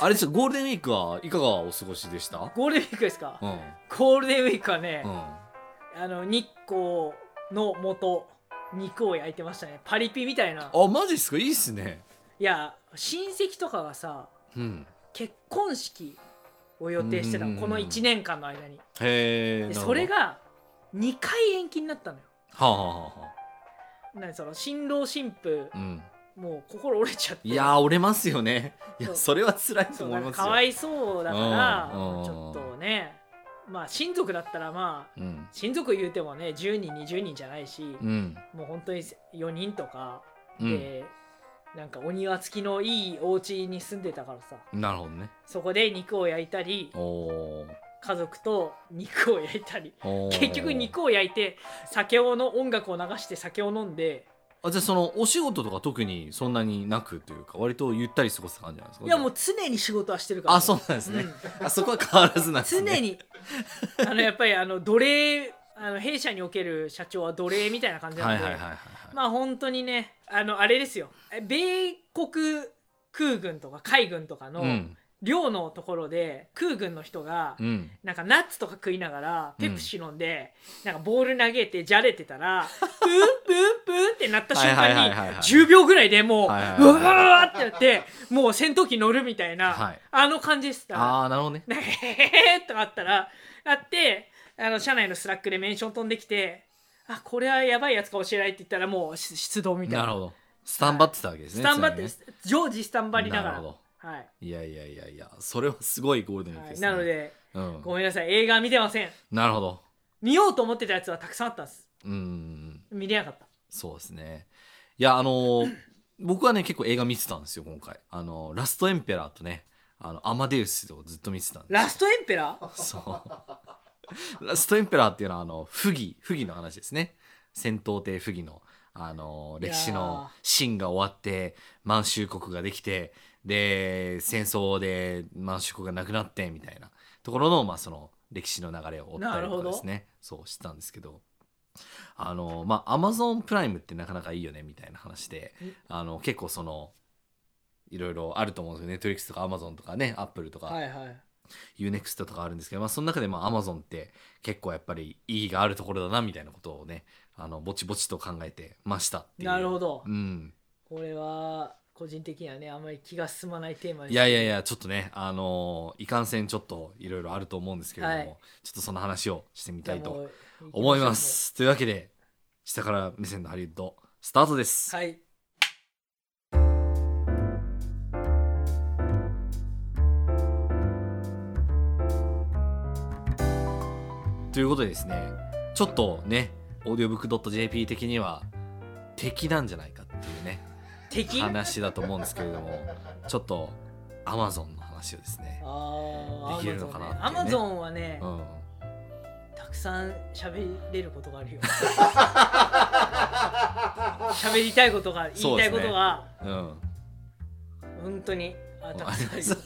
あれですよゴールデンウィークはいかがお過ごしでした？ゴールデンウィークですか、うん。ゴールデンウィークはね、うん。あの日光の元肉を焼いてましたねパリピみたいなあ、マジっすか？いいっすね。いや親戚とかがさうん。結婚式を予定してたこの1年間の間にへえ。それ、が2回延期になったのよはあ、はあはあその新郎新婦あ、うん。もう心折れちゃっていやー、折れますよね。いや、それは辛いと思ますかかわいそうだからうんちょっとねまあ親族だったらまあうん。親族言うてもね10人20人じゃないし、うん。もう本当に4人とかうん。で、なんかお庭付きのいいお家に住んでたからさなるほどね。そこで肉を焼いたり家族と肉を焼いたり。結局肉を焼いて酒をの音楽を流して酒を飲んであ、じゃあその、お仕事とか特にそんなになくというか、割とゆったり過ごす感じなんですか？いやもう常に仕事はしてるからあ、そうなんですね。うんあそこは変わらずなんですね。常。にあのやっぱりあの奴隷あの弊社における社長は奴隷みたいな感じなので、はいはいはいはいはい。まあ本当にねあのあれですよえ米国空軍とか海軍とかのうん。寮のところで空軍の人がうん。なんかナッツとか食いながらペプシ飲んで、なんかボール投げてじゃれてたら プンプンプンってなった瞬はい間にはいはいはいはい10秒ぐらいでもう、はいはいはいはいうわーってやってもう戦闘機乗るみたいな、はいあの感じでした。ああ、なるほどね。なんかへへへとかあったらあってあの社内のスラックでメンション飛んできてあこれはやばいやつかもしれないって言ったらもうし出動みたいななるほど。スタンバってたわけですね。スタンバって常時スタンバりながらなるほどはい、いやいやいやいや、それはすごいゴールデンウィークはい、ですね。なのでうん。ごめんなさい映画見てませんなるほど。見ようと思ってたやつはたくさんあったんですうん。見れなかったそうですね。いや、あのー 僕はね、結構映画見てたんですよ、今回。あのーラストエンペラーとね、あの、アマデウスをずっと見てたんでラストエンペラー？そう。ラストエンペラーっていうのは、あの、不義、不義の話ですね。戦闘帝不義の、あの、歴史の秦が終わって、満州国ができて、で、戦争で満州国がなくなって、みたいなところの、まあ、その、歴史の流れを追ったりとかですね。そう、してたんですけど、あの、まあ、アマゾンプライムってなかなかいいよね、みたいな話で、あの、結構その、いろいろあると思うんですよ。ネットフリックスとかアマゾンとかね、アップルとか。はいはい。UNEXT とかあるんですけど、まあ、その中でも Amazon って結構やっぱり意義があるところだなみたいなことをねあのぼちぼちと考えてましたっていう。なるほど。うん、これは個人的にはねあんまり気が進まないテーマですいやいやいやちょっとねあのいかんせんちょっといろいろあると思うんですけれども、はい。ちょっとその話をしてみたいと思います。というわけで下から目線のハリウッドスタートです、はい。ということでですねちょっとねオーディオブック .jp 的には敵なんじゃないかっていうね敵話だと思うんですけれどもちょっとアマゾンの話をですね、あできるのかなアマゾンはねうん、たくさん喋れることがあるよ。喋りたいことが言いたいことが、うん、本当に。あたくあさんあるります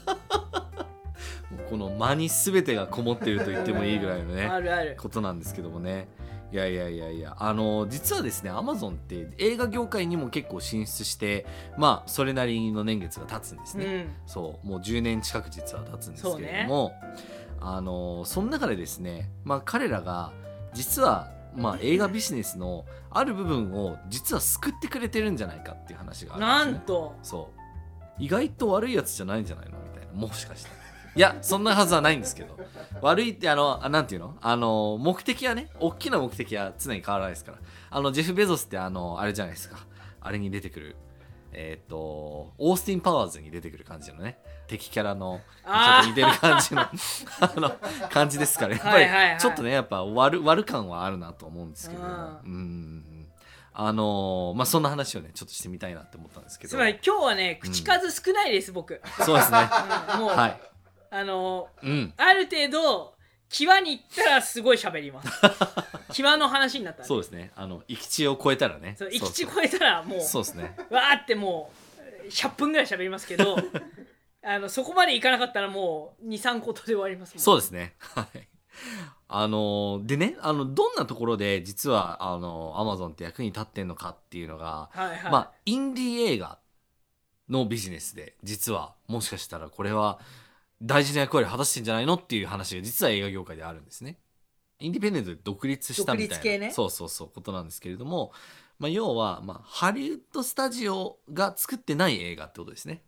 この間に全てがこもっていると言ってもいいぐらいのねあるある。ことなんですけどもねいやいやいやいやあの実はですねアマゾンって映画業界にも結構進出してまあそれなりの年月が経つんですね、うん。そうもう10年近く実は経つんですけれども、あのその中でですね、まあ、彼らが実は、まあ、映画ビジネスのある部分を実は救ってくれてるんじゃないかっていう話があるんです、ね、なんと。そう。意外と悪いやつじゃないんじゃないの？みたいな。もしかしていやそんなはずはないんですけど。悪いってあのあなんていうの？あの目的はね大きな目的は常に変わらないですから。あのジェフ・ベゾスってあのあれじゃないですか。あれに出てくるえっ、とオースティン・パワーズに出てくる感じのね。敵キャラのちょっと似てる感じの あの感じですからやっぱりちょっとねやっぱ悪悪感はあるなと思うんですけど。もうん。うん。うんうんあのーまあそんな話をねちょっとしてみたいなって思ったんですけど。つまり今日はね口数少ないです、僕、そうですね。うんもう、はいあのうん。ある程度際に行ったらすごい喋ります。際の話になったら、ね、そうですね。あの行き地を超えたらね。行き地超えたらもうそうですね。わーってもう100分ぐらい喋りますけど あのそこまでいかなかったらもう23個で終わりますもんそうですね。はい。あのでねあのどんなところで実はあのアマゾンって役に立ってんのかっていうのが、はいはい、まあインディー映画のビジネスで実はもしかしたらこれは大事な役割を果たしてんじゃないのっていう話が実は映画業界であるんですね。インディペンデントで独立したみたいなねそうそうそうことなんですけれども、まあ、要は、まあ、ハリウッドスタジオが作ってない映画ってことですね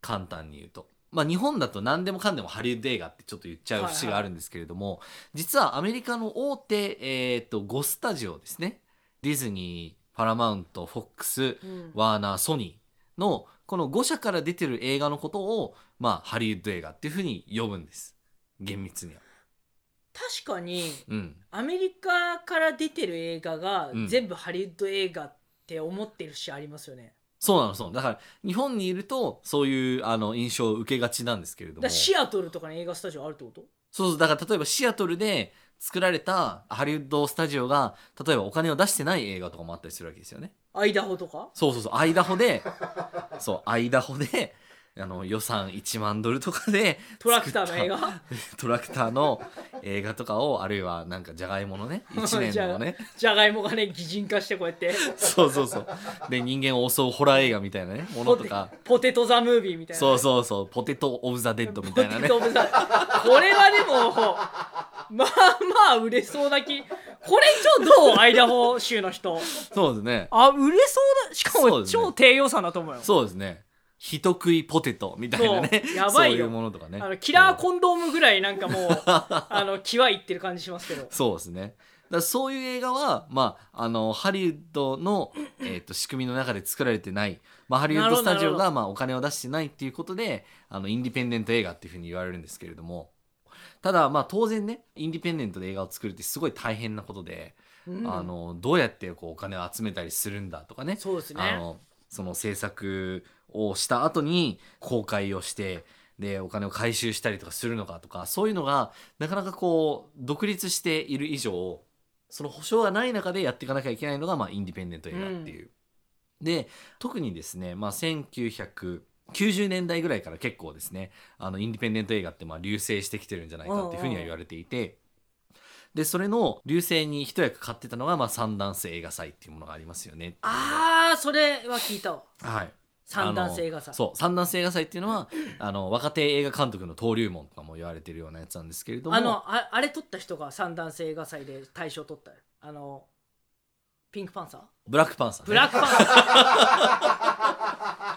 簡単に言うと。まあ、日本だと何でもかんでもハリウッド映画ってちょっと言っちゃう節があるんですけれども、実はアメリカの大手、えー、と5スタジオですねディズニーパラマウントフォックスうんワーナーソニーのこの5社から出てる映画のことを、まあ、ハリウッド映画っていうふうに呼ぶんです。厳密には。確かにうん、アメリカから出てる映画がうん。全部ハリウッド映画って思ってるしありますよね、そうなのそうだから日本にいるとそういうあの印象を受けがちなんですけれども。シアトルとかに映画スタジオあるってこと？そうそうだから例えばシアトルで作られたハリウッドスタジオが例えばお金を出してない映画とかもあったりするわけですよね。アイダホとか？そうそうそうアイダホでそうアイダホであの予算1万ドルとかで トラクターの映画？たトラクターの映画とかをあるいはなんかじゃがいものね1年のね。じゃがいもがね擬人化してこうやって。そうそうそう。で人間を襲うホラー映画みたいなねものとか。ポテト・ザ・ムービーみたいなそうそうそう。ポテト・オブ・ザ・デッドみたいなね。これはでもまあまあ売れそうな気。これ一応どう？アイダホ州の人。そうですね。あ売れそうだしかも超低予算だと思うよ。そうですね人食いポテトみたいなね。やばいよ。そういうものとかね。あのキラーコンドームぐらいなんかもうあの際いってる感じしますけど。そうですね。だそういう映画は、まあ、あのハリウッドの、えー、と仕組みの中で作られてない、まあ、ハリウッドスタジオが、まあ、お金を出してないっていうことであのインディペンデント映画っていうふうに言われるんですけれども。ただまあ当然ねインディペンデントで映画を作るってすごい大変なことで、うん。あのどうやってこうお金を集めたりするんだとかね。そうですね。あのその制作をした後に公開をしてでお金を回収したりとかするのかとかそういうのがなかなかこう独立している以上その保証がない中でやっていかなきゃいけないのが、まあ、インディペンデント映画っていう。で特にですね、まあ、1990年代ぐらいから結構ですねあのインディペンデント映画ってまあ流星してきてるんじゃないかっていうふうには言われていて。でそれの流星に一役買ってたのが、まあ、三段性映画祭っていうものがありますよねああそれは聞いたわ。はい、三段性映画祭。そう。三段性映画祭っていうのは あの若手映画監督の登竜門とかも言われてるようなやつなんですけれども。あのああれ撮った人が三段性映画祭で大賞取ったよ。あのピンクパンサー？ブラックパンサー、ね、ブラックパンサ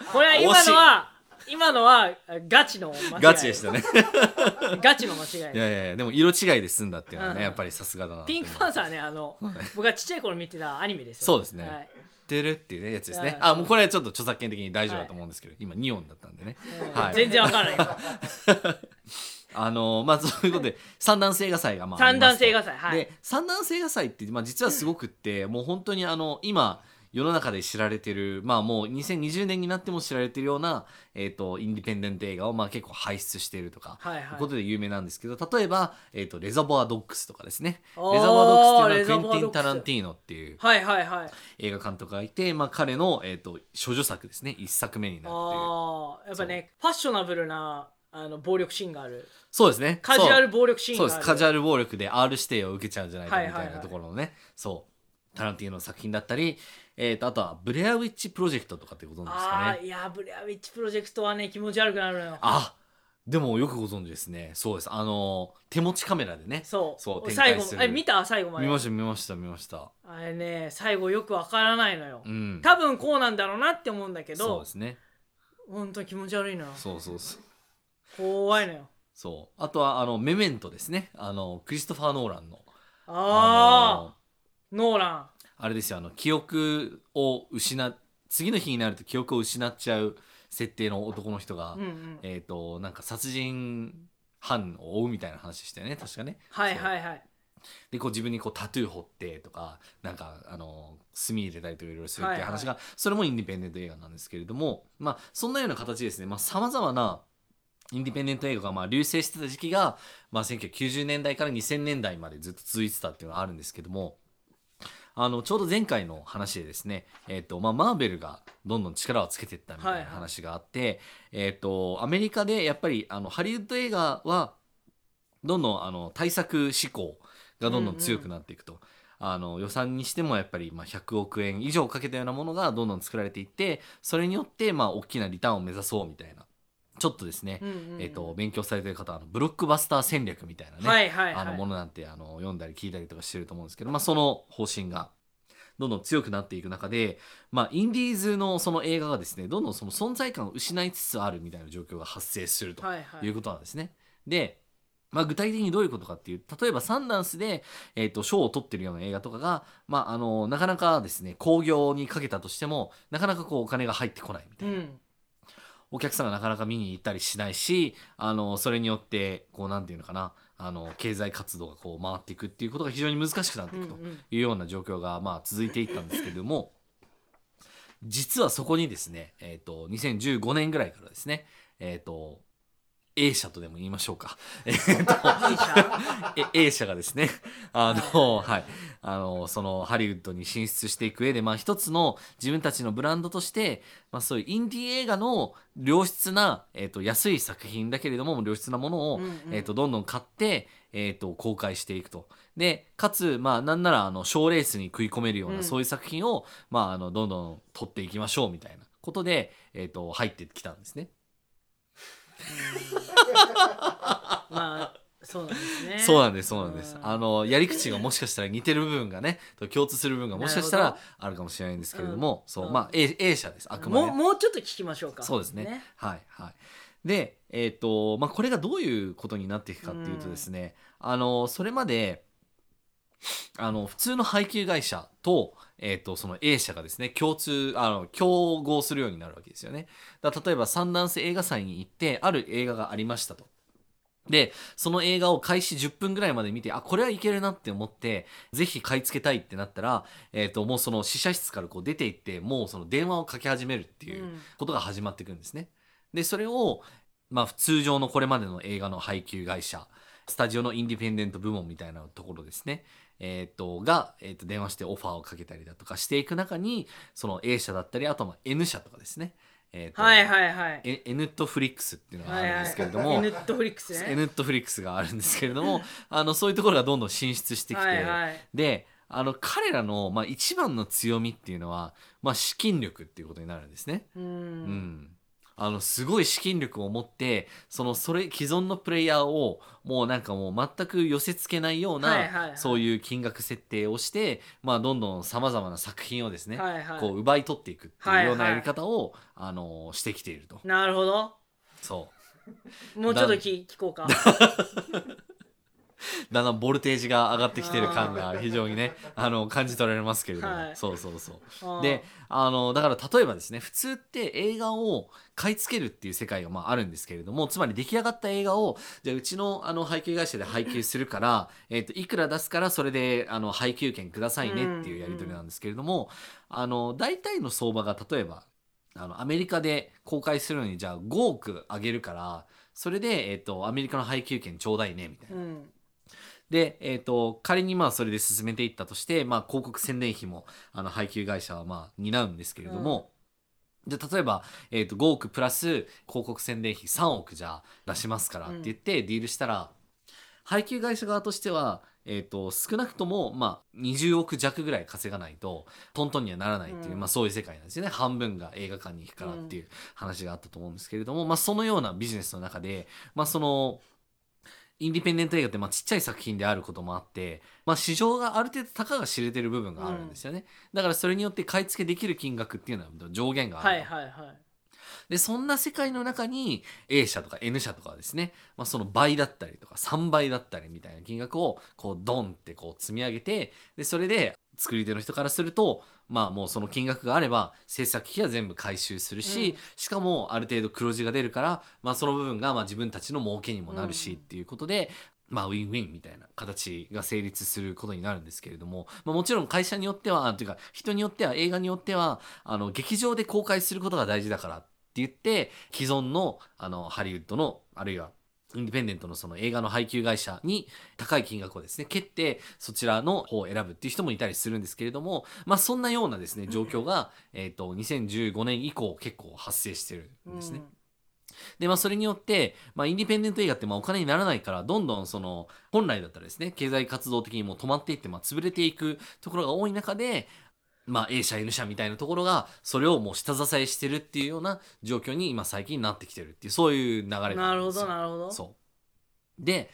ー。これは今のは今のはガチの間違い。ガチでしたね。ガチの間違い。いやいやいやでも色違いで済んだっていうのはね、うん。やっぱりさすがだなピンクパンサーはねあの僕がちっちゃい頃見てたアニメですよそうですね。はい。てるっていうねやつですね。うんあもうこれはちょっと著作権的に大丈夫だと思うんですけど、今ニオンだったんでね。うんはい。全然わからない。あのまあそういうことで三段性映画祭がまあ三段性映が画祭はい。で三段性映画祭って、まあ、実はすごくってもう本当にあの今世の中で知られてるまあもう2020年になっても知られてるような、えー、とインディペンデント映画をまあ結構輩出しているとか、はいはい。ことで有名なんですけど例えば、えー、とレザボアドッグスとかですね。レザボアドッグスっていうのはクエンティン・タランティーノっていうはいはいはい。映画監督がいて、まあ、彼の、えー、と処女作ですね。一作目になるっていうああやっぱねファッショナブルなあの暴力シーンがある。そうですね。カジュアル暴力シーンがある。そうです。カジュアル暴力で R 指定を受けちゃうんじゃないかみたいなはいはいはい。ところのね、そう。タランティーノの作品だったり、えー、とあとはブレアウィッチプロジェクトとかってご存知ですあかね？あいやブレアウィッチプロジェクトはね気持ち悪くなるのよ。あでもよくご存知ですね。そうです。あの手持ちカメラでね。そう。そう展最後あれ見た？最後まで。見ました見ました見ました。あれね最後よくわからないのよ、うん。多分こうなんだろうなって思うんだけどそうですね。本当に気持ち悪いのよ。そうそうそう。怖いのよ。そう。あとはあのメメントですね。あのクリストファー・ノーランの。ああのノーランあれですよあの記憶を失っ次の日になると記憶を失っちゃう設定の男の人が、うんうん。えっ、となんか殺人犯を追うみたいな話してね確かね。はいはいはい。でこう自分にこうタトゥー彫ってとかなんかあの墨入れたりとかいろいろするっていう話が、それもインディペンデント映画なんですけれどもまあそんなような形ですね。さまざ、まなインディペンデント映画がまあ流星してた時期が、まあ、1990年代から2000年代までずっと続いてたっていうのがあるんですけどもあのちょうど前回の話でですね、えーとまあ、マーベルがどんどん力をつけていったみたいな話があって、えー、とアメリカでやっぱりあのハリウッド映画はどんどんあの対策志向がどんどん強くなっていくと。あの予算にしてもやっぱりまあ100億円以上かけたようなものがどんどん作られていってそれによってまあ大きなリターンを目指そうみたいなちょっとですね、うんうんうん。えー、と勉強されてる方はあのブロックバスター戦略みたいなね、はいはいはい。あのものなんてあの読んだり聞いたりとかしてると思うんですけど、まあ、その方針がどんどん強くなっていく中で、まあ、インディーズのその映画がですねどんどんその存在感を失いつつあるみたいな状況が発生するとはいはい。いうことなんですね。でまあ、具体的にどういうことかっていう例えばサンダンスで、えー、と賞を取ってるような映画とかが、まあ、あのなかなかですね興行にかけたとしてもなかなかこうお金が入ってこないみたいな。うんお客さんがなかなか見に行ったりしないしあのそれによってこうなんていうのかなあの経済活動がこう回っていくっていうことが非常に難しくなっていくというような状況がまあ続いていったんですけれども実はそこにですね、えー、と2015年ぐらいからですねえっ、と A 社とでも言いましょうか。えーとえ A 社がですね、あの、はい、あの、そのハリウッドに進出していく上で、まあ一つの自分たちのブランドとして、まあそういうインディー映画の良質な、えっ、と、安い作品だけれども、良質なものを、うんうんえっ、と、どんどん買って、えっ、と、公開していくと。で、かつ、まあなんなら、あの、賞レースに食い込めるような、うんそういう作品を、まあ、あの、どんどん撮っていきましょうみたいなことで、えっ、と、入ってきたんですね。まあそうなんですね。そうなんですそうなんです。うん。あのやり口がもしかしたら似てる部分がねと共通する部分がもしかしたらあるかもしれないんですけれども、うん。そううんまあ A, A 社ですあくまで。もうもうちょっと聞きましょうか。そうですね。はいはい。でえっ、とまあこれがどういうことになっていくかっていうとですね、あのそれまであの普通の配給会社と,、えー、とその A 社がですね共通あの競合するようになるわけですよね。だ例えばサンダンス映画祭に行ってある映画がありましたと。でその映画を開始10分ぐらいまで見てあこれはいけるなって思ってぜひ買い付けたいってなったら、えー、ともうその試写室からこう出て行ってもうその電話をかけ始めるっていううん。ことが始まっていくんですね。でそれを、まあ、通常のこれまでの映画の配給会社スタジオのインディペンデント部門みたいなところですね、えー、とが、えー、と電話してオファーをかけたりだとかしていく中にその A 社だったりあとまあ N 社とかですね、えーとはいはいはい。え N とフリックスっていうのがあるんですけれども、はいはい。ネットフリックスね。N とフリックスがあるんですけれどもあのそういうところがどんどん進出してきて、はいはい。であの彼らの、まあ、一番の強みっていうのは、まあ、資金力っていうことになるんですね。ううんんあのすごい資金力を持ってそのそれ既存のプレイヤーをもうなんかもう全く寄せ付けないような、はいはいはい。そういう金額設定をして、まあ、どんどんさまざまな作品をですね、はいはい。こう奪い取っていくってはいいうはいようなやり方を、あのしてきていると。なるほど。そう。もうちょっと聞聞こうか だんだんボルテージが上がってきてる感が非常にねあの感じ取られますけれども、はい。そうそうそう。であのだから例えばですね普通って映画を買い付けるっていう世界がまああるんですけれどもつまり出来上がった映画をじゃあうちのあの配給会社で配給するから、えー、といくら出すからそれであの配給権くださいねっていうやり取りなんですけれども、あの大体の相場が例えばあのアメリカで公開するのにじゃあ5億あげるからそれで、えー、とアメリカの配給権ちょうだいねみたいな。うんで、えー、と仮にまあそれで進めていったとして、まあ、広告宣伝費もあの配給会社はまあ担うんですけれども、じゃあ例えば、えー、と5億プラス広告宣伝費3億じゃあ出しますからって言ってディールしたら、配給会社側としては、えー、と少なくとも、まあ、20億弱ぐらい稼がないとトントンにはならないっていう、うん。まあ、そういう世界なんですよね。半分が映画館に行くからっていう話があったと思うんですけれども、まあ、そのようなビジネスの中で、まあ、そのインディペンデント映画ってまあちっちゃい作品であることもあって、まあ、市場がある程度たかが知れてる部分があるんですよね、だからそれによって買い付けできる金額っていうのは上限があると、はいはいはい。でそんな世界の中に A 社とか N 社とかはですね、まあ、その倍だったりとか3倍だったりみたいな金額をこうドンってこう積み上げてでそれで作り手の人からするとまあもうその金額があれば制作費は全部回収するし、うん。しかもある程度黒字が出るから、まあ、その部分がまあ自分たちの儲けにもなるしうん。っていうことで、まあ、ウィンウィンみたいな形が成立することになるんですけれども、まあ、もちろん会社によってはというか人によっては映画によってはあの劇場で公開することが大事だからっ言って既存のあのハリウッドのあるいはインディペンデントのその映画の配給会社に高い金額をですね蹴ってそちらの方を選ぶっていう人もいたりするんですけれどもまあそんなようなですね状況が、えー、と2015年以降結構発生してるんですね。でまあそれによって、まあ、インディペンデント映画ってまあお金にならないからどんどんその本来だったらですね経済活動的にもう止まっていってまあ潰れていくところが多い中でまあ A 社 N 社みたいなところがそれをもう下支えしてるっていうような状況に今最近なってきてるっていうそういう流れなるほるんですよ。どなるほど。そう。で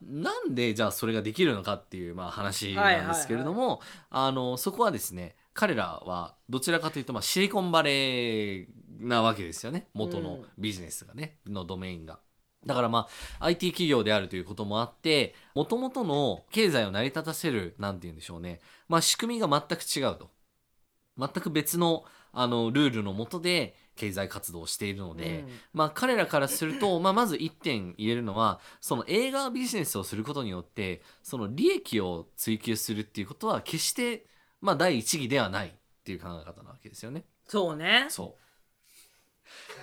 なんでじゃあそれができるのかっていうまあ話なんですけれども、あのそこはですね彼らはどちらかというとまあシリコンバレーなわけですよね。元のビジネスがね、のドメインが。だからまあ IT 企業であるということもあってもともとの経済を成り立たせるなんて言うんでしょうね、まあ、仕組みが全く違うと全く別のあのルールのもとで経済活動をしているので、うん。まあ、彼らからすると、まあ、まず1点言えるのはその映画ビジネスをすることによってその利益を追求するっていうことは決して、まあ、第一義ではないっていう考え方なわけですよね。そうね。そう。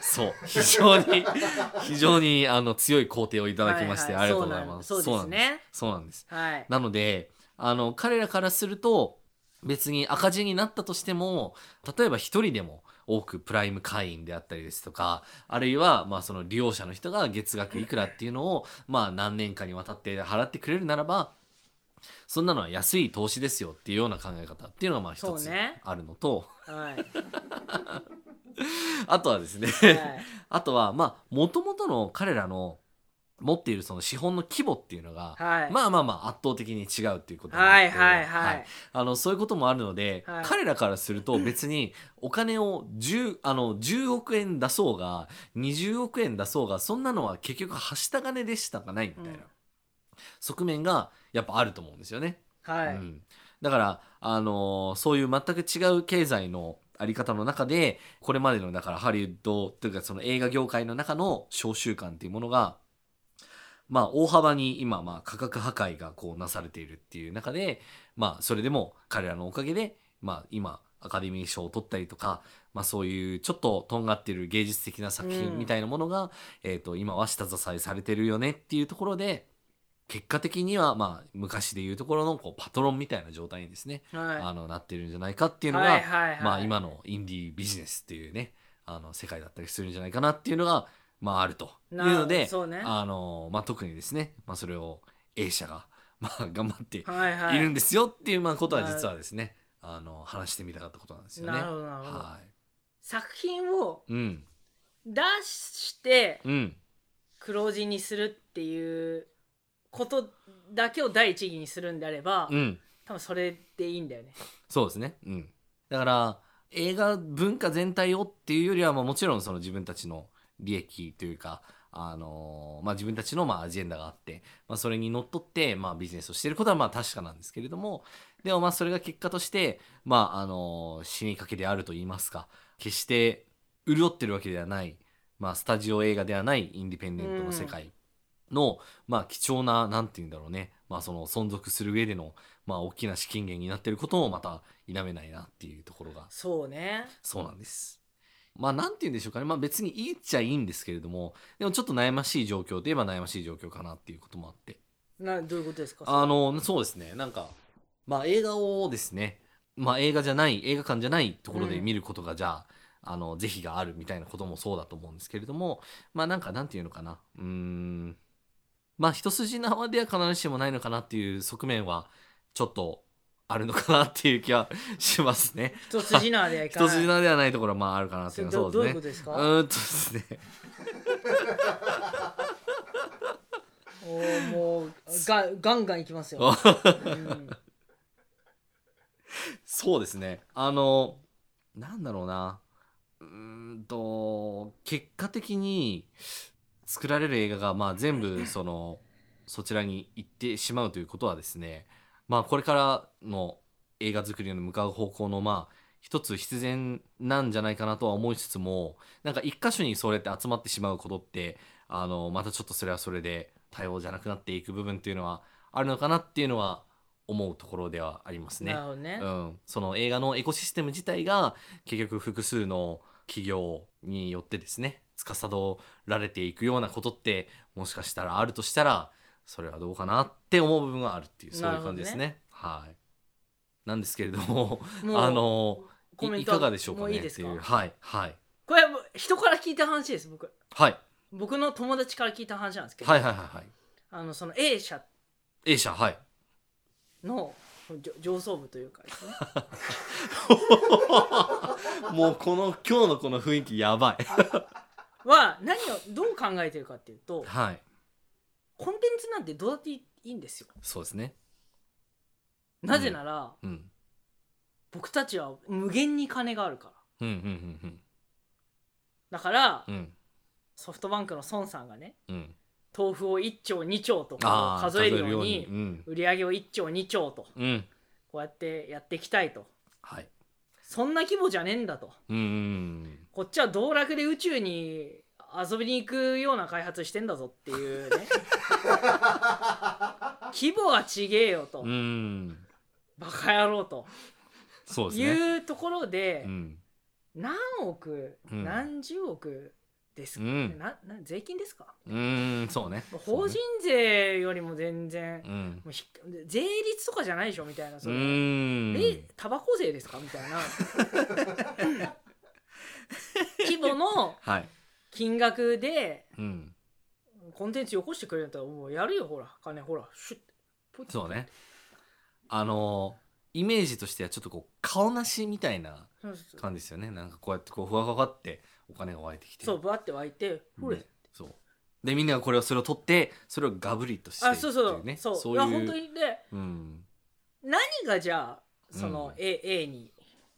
そう。非常に 非常にあの強い肯定をいただきまして、はいはい。ありがとうございます。そうなんそうですね。そうなんです。はい。なのであの彼らからすると別に赤字になったとしても例えば一人でも多くプライム会員であったりですとかあるいはまあその利用者の人が月額いくらっていうのをまあ何年かにわたって払ってくれるならばそんなのは安い投資ですよっていうような考え方っていうのがまあ一つあるのと、はい。あとはですね、はい。あとはまあもともとの彼らの持っているその資本の規模っていうのが、はい。まあまあまあ圧倒的に違うっていうことはいなのではい。はい。あのそういうこともあるので、はい。彼らからすると別にお金を 10, あの10億円出そうが20億円出そうがそんなのは結局はした金でしたかないみたいな、うん。側面がやっぱあると思うんですよね。はい。うん、だから、あのーそういう全く違う経済のあり方の中でこれまでのだからハリウッドというかその映画業界の中の商習慣っていうものがまあ大幅に今まあ価格破壊がこうなされているっていう中でまあそれでも彼らのおかげでまあ今アカデミー賞を取ったりとか、まあ、そういうちょっととんがっている芸術的な作うん。品みたいなものが、えー、と今は下支えされてるよねっていうところで結果的にはまあ昔でいうところのこうパトロンみたいな状態にですね、はい。あのなってるんじゃないかっていうのが、はいはいはい。まあ、今のインディービジネスっていうねあの世界だったりするんじゃないかなっていうのが、まあ、あると。いうのでね。あの、まあ、特にですね、まあ、それを A 社が、まあ、頑張ってはいるんですよっていうまあことは実はですね、あの話してみたかったことなんですよね。は作品を出してうん。黒字にするっていうことだけを第一義にするんであれば、うん、多分それでいいんだよね。そうですね、うん、だから映画文化全体をっていうよりは、まあ、もちろんその自分たちの利益というか、あのーまあ、自分たちのまあアジェンダがあって、まあ、それにのっとってまあビジネスをしていることはまあ確かなんですけれどもでもまあそれが結果として、まああのー死にかけであると言いますか決して潤ってるわけではない、まあ、スタジオ映画ではないインディペンデントの世界の、まあ、貴重ななんて言うんだろうね、まあ、その存続する上での、まあ、大きな資金源になっていることもまた否めないなっていうところがそうねそうなんです。まあなんて言うんでしょうかね、まあ、別にいいっちゃいいんですけれどもでもちょっと悩ましい状況といえば悩ましい状況かなっていうこともあって。などういうことですか？あのそうですね。なんかまあ映画をですねまあ映画じゃない映画館じゃないところで見ることがじゃあ、あの是非があるみたいなこともそうだと思うんですけれどもまあなんかなんていうのかな。うーん。まあ一筋縄では必ずしもないのかなっていう側面はちょっとあるのかなっていう気はしますね。一筋縄ではいか一ない筋縄ではないところはまああるかなっていうのはそうですね。どういうことですか？うーんとですね。おーもうがガンガンいきますよ、うんそうですね。あの、なんだろうな。うーんと、結果的に作られる映画が、まあ全部、その、そちらに行ってしまうということはですね、まあこれからの映画作りに向かう方向の、まあ、一つ必然なんじゃないかなとは思いつつも、なんか一箇所にそれって集まってしまうことって、あの、またちょっとそれはそれで多様じゃなくなっていく部分っていうのはあるのかなっていうのは思うところではありますね。ね、うん、その映画のエコシステム自体が結局複数の企業によってですね司られていくようなことってもしかしたらあるとしたらそれはどうかなって思う部分があるっていうそういう感じですね。はい。なんですけれどもあのコメントいいかがでしょうかねっていう。はいはい。これ人から聞いた話です僕。はい。僕の友達から聞いた話なんですけど、はいはいはいはい。あのその A 社。A 社はい。の上上層部というかね。もうこの今日のこの雰囲気やばい。は何をどう考えてるかっていうとはいコンテンツなんてどうだっていいんですよ。そうですね。なぜなら、うん。僕たちは無限に金があるから。うんうんうんだから、うん。うんソフトバンクの孫さんがねうん。豆腐を1兆2兆とあー数えるようにうん。売り上げを1兆2兆とうん。こうやってやっていきたいと。はい。そんな規模じゃねえんだと。うんうん。こっちは道楽で宇宙に遊びに行くような開発してんだぞっていうね。規模はちげえよと、うんうんバカ野郎と。そうですね。いうところで、うん何億、うん。何十億ですか、うん。なな税金ですか？うんそうね。法人税よりも全然、うん。もうひ税率とかじゃないでしょみたいなうそれ、ん。えタバコ税ですか？みたいな。規模のはい金額でうん。コンテンツよこしてくれるんだったらもうやるよほら。金ほらシュッ。ポイッそうね。あのイメージとしてはちょっとこう顔なしみたいなそうそうそう。感じですよね。なんかこうやってこうふわふわってお金が湧いてきて。そうバって湧いてほれ、ねそう。でみんながこれをそれを取ってそれをガブリとしてあそうそう。っていう。ねそうそういや本当にでうん。何がじゃあそのうん。A,、A に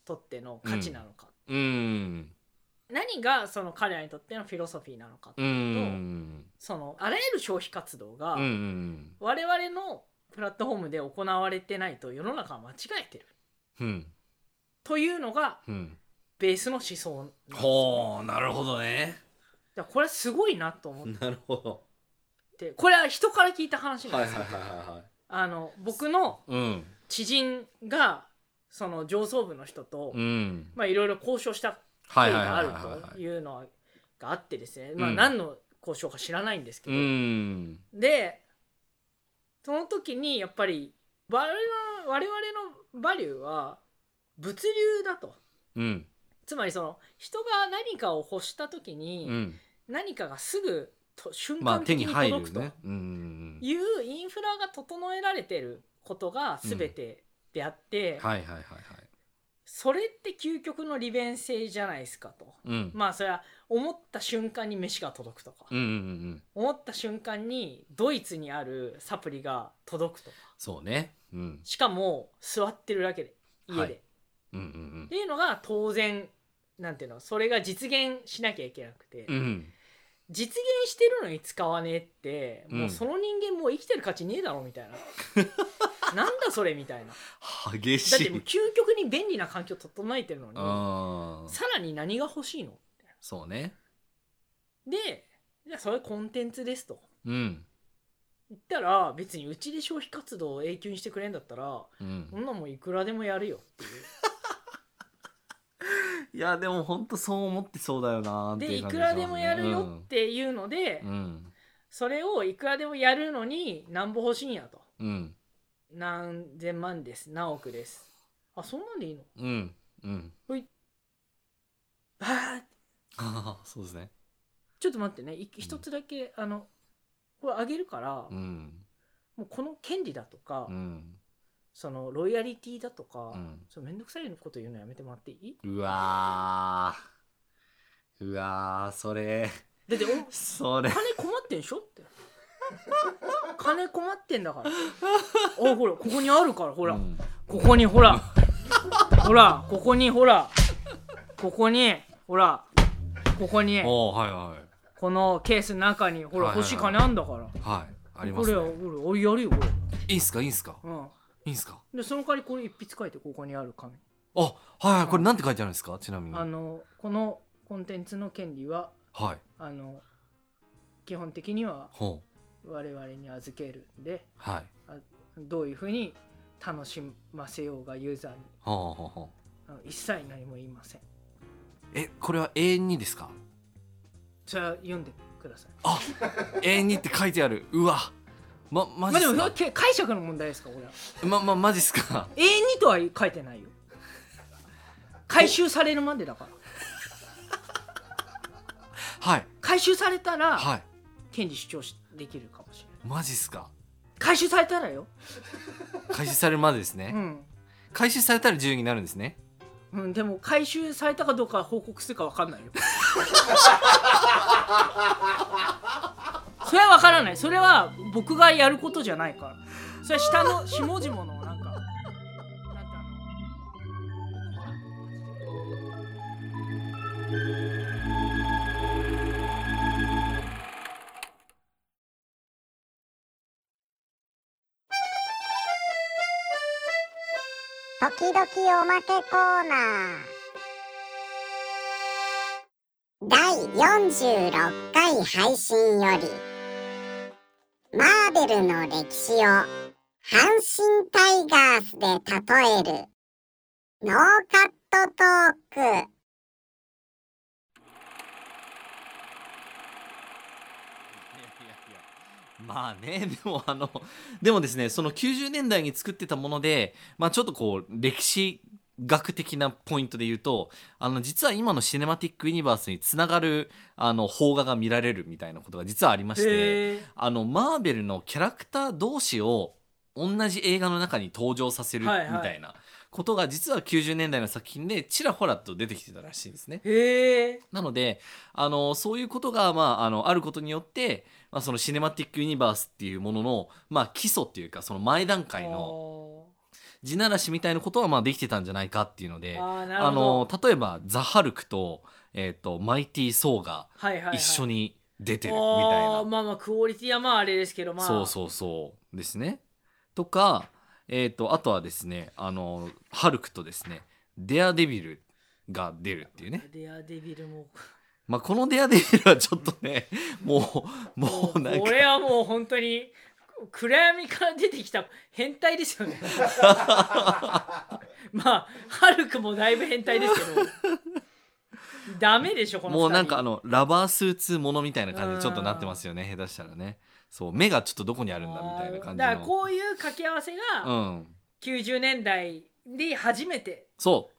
とっての価値なのか、うん何がその彼らにとってのフィロソフィーなのか、うん。そのあらゆる消費活動が我々のプラットフォームで行われてないと世の中は間違えてる。うん。というのがうん。ベースの思想なんですなるほどね。だこれはすごいなと思っなるほど。てこれは人から聞いた話なんですよ、はいはい。あの僕のうん。知人がその上層部の人と、うん。まあいろいろ交渉した経緯があるというのがあってですね、まあうん何の交渉か知らないんですけうど、ん。でその時にやっぱり我々の我々のバリューは物流だと。うん。つまりその人が何かを欲した時にうん。何かがすぐと瞬間的に届くというインフラが整えられてることが全てであって、はいはいはいはいそれって究極の利便性じゃないですかと。うん。まあそれは思った瞬間に飯が届くとか、うんうんうん思った瞬間にドイツにあるサプリが届くとか。そうね。うん。しかも座ってるだけで家で、はい。うんうん。っていうのが当然なんていうのそれが実現しなきゃいけなくて、うんうん実現してるのに使わねえってもううんその人間もう生きてる価値ねえだろみたいな。なんだそれみたいな。激だっしていもう究極に便利な環境整えてるのにさらに何が欲しいの？そうね。でじゃあそれコンテンツですと。うん。言ったら別にうちで消費活動を永久にしてくれんだったらうん。そんなもんいくらでもやるよっていういやでも本当そう思ってそうだよなってでいう感じいくらでもやるよっていうので、うん。うんそれをいくらでもやるのに何ぼ欲しいんやと。うん。何千万です。何億です。あそんなんでいいの？うん。うん。あーああ そうですね。ちょっと待ってね。い一つだけ、あのこれあげるから、うん。もうこの権利だとか、うんそのロイヤリティだとか、うん。そのめんどくさいこと言うのやめてもらっていい？うわー。うわー。それ。だってお金それ。困ってんしょって。金困ってんだから。あほらここにあるからほら、うん。ここにほら。ほらここにほら。ここにほら。ここに。はいはい。このケースの中にほらはいはいはい。欲しい金あんだから、はいありますね。これはほらおいやるよこれ。いいんすかいいんすか？うんいいんすか？でその代わりこれ一筆書いてここにある紙。あはいはいこれなんて書いてあるんですか？ちなみに。はいあのこのコンテンツの権利はあの基本的にはほ我々に預けるんでうはい。どういうふうに楽しませようがユーザーに。ほうほうほあ。の一切何も言いません。うえこれは永遠にですか？じゃあ読んでください。あ永遠にって書いてある。うわまマまあでもジっすかけ解釈の問題ですかこれは。ままマジっすか？永遠にとは書いてないよ。回収されるまでだから。はい。回収されたらはい。権利主張しできるかもしれない。マジっすか？回収されたらよ。回収されるまでですね、うん、回収されたら自由になるんですね。うん、でも回収されたかどうか報告するか分かんないよ それは分からない。それは僕がやることじゃないから。それは下の 下々のなんかなんてあ時々おまけコーナー。第46回配信よりベルの歴史を阪神タイガースで例えるノーカットトーク。まあねでもあのでもですねその90年代に作ってたものでまあちょっとこう歴史学的なポイントで言うとあの実は今のシネマティック・ユニバースにつながるあの邦画が見られるみたいなことが実はありましてへあのマーベルのキャラクター同士を同じ映画の中に登場させるみはいはい。たいなことが実は90年代の作品でちらほらと出てきてたらしいんですね。なのであのそういうことが、まあ、あのあることによって、まあ、そのシネマティック・ユニバースっていうものの、まあ、基礎っていうかその前段階の地ならしみたいなことはまあできてたんじゃないかっていうのであの例えばザ・ハルクと,、えー、とマイティ・ソーがはいはいはい。一緒に出てるみたいあな、ーまあまあクオリティはまああれですけどまあ。そうそうそう。ですね。とか、えー、とあとはですねあのハルクとですねデアデビルが出るっていうね。デアデビルも。まあ、このデアデビルはちょっとねもうもうなんか。これはもう本当に暗闇から出てきた変態ですよね。まあハルクもだいぶ変態ですけど。ダメでしょこのもうなんかあのラバースーツものみたいな感じでちょっとなってますよね下手したらね。そう目がちょっとどこにあるんだみたいな感じだからのこういう掛け合わせうがん90年代で初めて。そう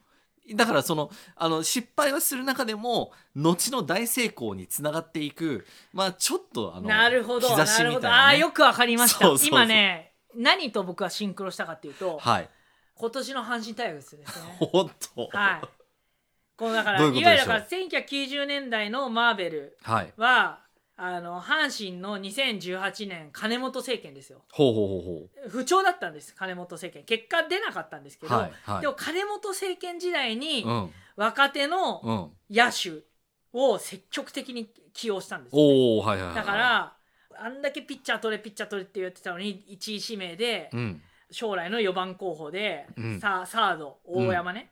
だからそのあの失敗はする中でも後の大成功につながっていく。まあちょっとあのなるほど兆しなるほどみたいな、ね、ああーよくわかりました。今ね何と僕はシンクロしたかっていうとはい。今年の阪神タイガースですね。おっとはい。このだからいわゆるだから1990年代のマーベルはい。はあの阪神の2018年金本政権ですよ。ほうほうほうほ不調だったんです金本政権。結果出なかったんですけど、はいはい。でも金本政権時代にううん。若手のうん。野手を積極的に起用したんですよおおはいはいはい。だからあんだけピッチャー取れピッチャー取れって言ってたのに1位指名でうん。将来の4番候補で、うん。さサード大山ね、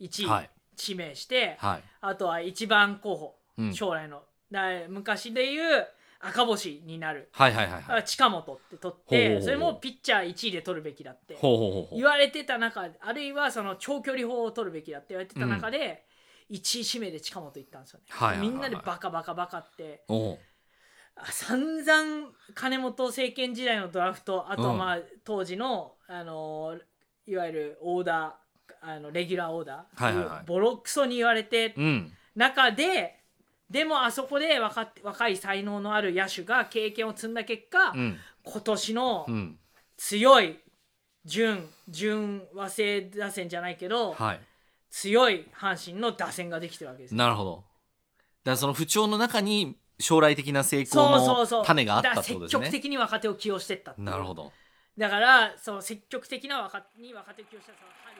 1位はい。指名して、はい。あとは1番候補、うん。将来のだ昔でいう赤星になる、はいはいはいはい。あ近本って取ってそれもピッチャー1位で取るべきだって。言われてた中あるいはその長距離法を取るべきだって言われてた中で、1位指名で近本行ったんですよね、はいはいはいはい。みんなでバカバカバカって。おう。あ散々金本政権時代のドラフトあとはうん。まあ、当時の、あのいわゆるオーダーあのレギュラーオーダー、はいはいはい。ボロクソに言われてうん。中ででもあそこで若若い才能のある野手が経験を積んだ結果、うん。今年のうん。強い準準和製打線じゃないけど、はい。強い阪神の打線ができてるわけです。よなるほど。だからその不調の中に将来的な成功の種があったってことですね。的に若手を起用してったなるほど。だからその積極的な若に若手を起用したそのハル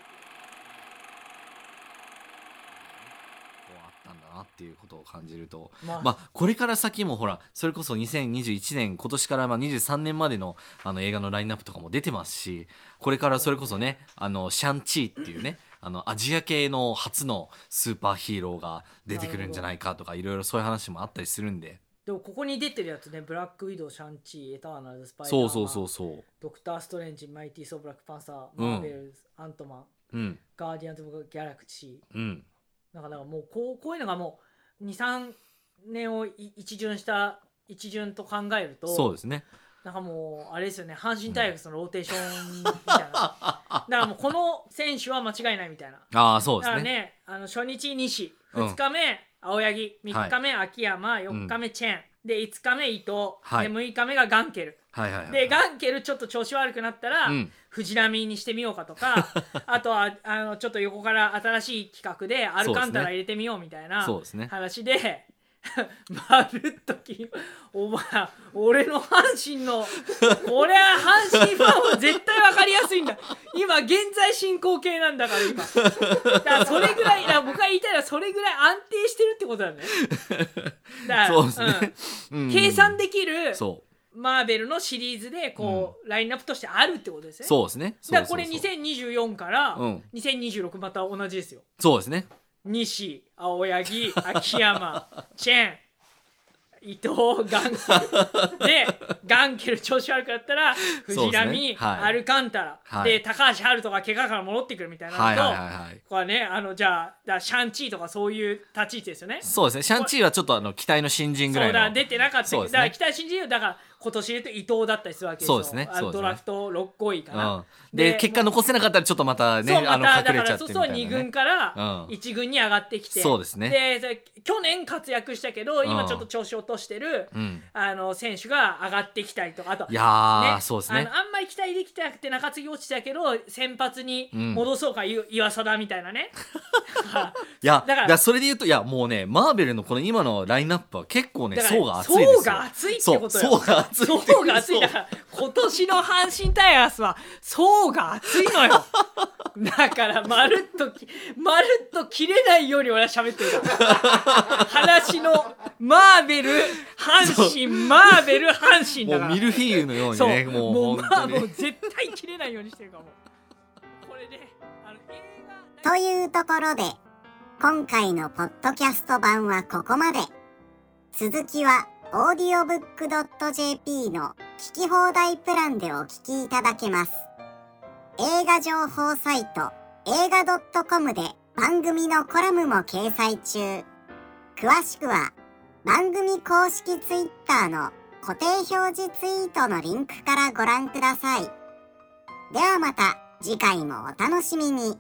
こうあったんだなっていうことを感じると。クまあ、まあこれから先もほらそれこそ2021年今年からまあ23年までのあの映画のラインナップとかも出てますしこれからそれこそねあのシャンチーっていうねあのアジア系の初のスーパーヒーローが出てくるんじゃないかとかいろいろそういう話もあったりするんで。でもここに出てるやつねブラックウィドウシャンチーエターナルズスパイダーマンそうそうそうそう。ドクター・ストレンジマイティー・ソー・ブラック・パンサーうん。マーベルズ、アントマンうん。ガーディアンズ・ギャラクシうん。ーだからもうこうこういうのがもう23年をい一巡した一巡と考えるとそうですね。なんかもうあれですよね。阪神タイガースのローテーションみたいな、だからもうこの選手は間違いないみたいな。ああそうだからですねねあの初日西うん。2日目、青柳3日目秋山4日目チェン、で5日目伊藤、はい。で6日目がガンケルはいはいはい。でガンケルちょっと調子悪くなったら、うん。藤波にしてみようかとか あとはあのちょっと横から新しい企画でアルカンタラ入れてみようみたいなそうですね。話で。まるっときお前俺の阪神の俺は阪神ファンは絶対分かりやすいんだ。今現在進行形なんだから今。だからそれぐらいだ僕が言いたいのはそれぐらい安定してるってことだね。だから そうですね。うん。うん。計算できるそマーベルのシリーズでこう、ラインナップとしてあるってことですね。うそうですね。だからこれそうそうそう2024からうん。2026また同じですよ。そうですね。西、青柳、秋山、チェン、伊藤、ガンケル。で、ガンケル調子悪くなったら藤そうです波、ね。はい。アルカンタラ、はい。で高橋遥人が怪我から戻ってくるみたいなのと、はいはいはいはい。これはねあのじゃあだからシャンチーとかそういう立ち位置ですよね。そうですね。シャンチーはちょっとあの期待の新人ぐらいうの。そだ出てなかったけど、そうですね。だから期待信じるだから今年で言うと伊藤だったりするわけですよそうですね。あのそうですね。ドラフト6 5位かな、うん、で結果残せなかったらちょっとまたねそうあのまただか隠れちゃってみらそうそう2たいなね軍からうん。1軍に上がってきて、そうですね。で去年活躍したけど今うん。ちょっと調子落としてる、うん。あの選手が上がってきたりとかあといやー、そうですね。あのあんまり期待できてなくて中継ぎ落ちたけど先発にうん戻そうか、い岩貞みたいなね。いやだかららそれで言うといやもうねマーベルのこの今のラインナップは結構ね層が厚いですよ。層が厚いってことよ。層が厚い層が厚い。だから今年の阪神タイガースは層が厚いのよ だからまるっときまるっと切れないように俺は喋ってる。から話のマーベル阪神マーベル阪神だから。もうミルフィーユのようにそう。ねもうもう本当に。まあもう絶対切れないようにしてるからも。うこれであの映画。というところで今回のポッドキャスト版はここまで。続きは audiobook.jp の聞き放題プランでお聞きいただけます映画情報サイト映画 .com で番組のコラムも掲載中。詳しくは番組公式 Twitter の固定表示ツイートのリンクからご覧ください。ではまた次回もお楽しみに。